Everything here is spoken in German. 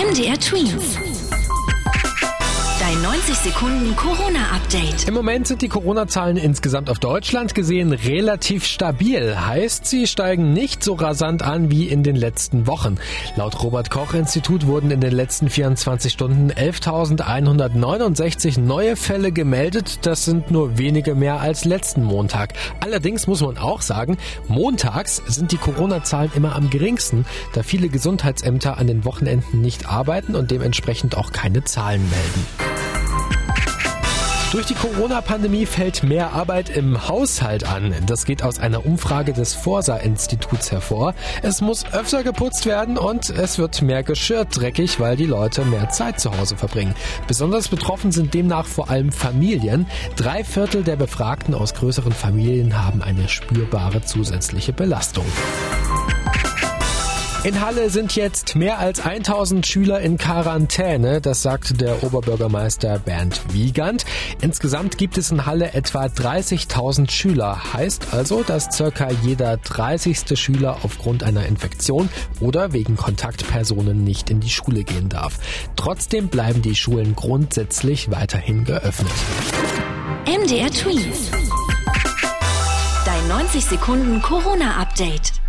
MDR Twins. Dein 90 Sekunden Corona-Update. Im Moment sind die Corona-Zahlen insgesamt auf Deutschland gesehen relativ stabil. Heißt, sie steigen nicht so rasant an wie in den letzten Wochen. Laut Robert Koch Institut wurden in den letzten 24 Stunden 11.169 neue Fälle gemeldet. Das sind nur wenige mehr als letzten Montag. Allerdings muss man auch sagen, montags sind die Corona-Zahlen immer am geringsten, da viele Gesundheitsämter an den Wochenenden nicht arbeiten und dementsprechend auch keine Zahlen melden. Durch die Corona-Pandemie fällt mehr Arbeit im Haushalt an. Das geht aus einer Umfrage des Forsa-Instituts hervor. Es muss öfter geputzt werden und es wird mehr Geschirr dreckig, weil die Leute mehr Zeit zu Hause verbringen. Besonders betroffen sind demnach vor allem Familien. Drei Viertel der Befragten aus größeren Familien haben eine spürbare zusätzliche Belastung. In Halle sind jetzt mehr als 1000 Schüler in Quarantäne, das sagte der Oberbürgermeister Bernd Wiegand. Insgesamt gibt es in Halle etwa 30.000 Schüler. Heißt also, dass circa jeder 30. Schüler aufgrund einer Infektion oder wegen Kontaktpersonen nicht in die Schule gehen darf. Trotzdem bleiben die Schulen grundsätzlich weiterhin geöffnet. MDR Twins. Dein 90 Sekunden Corona-Update.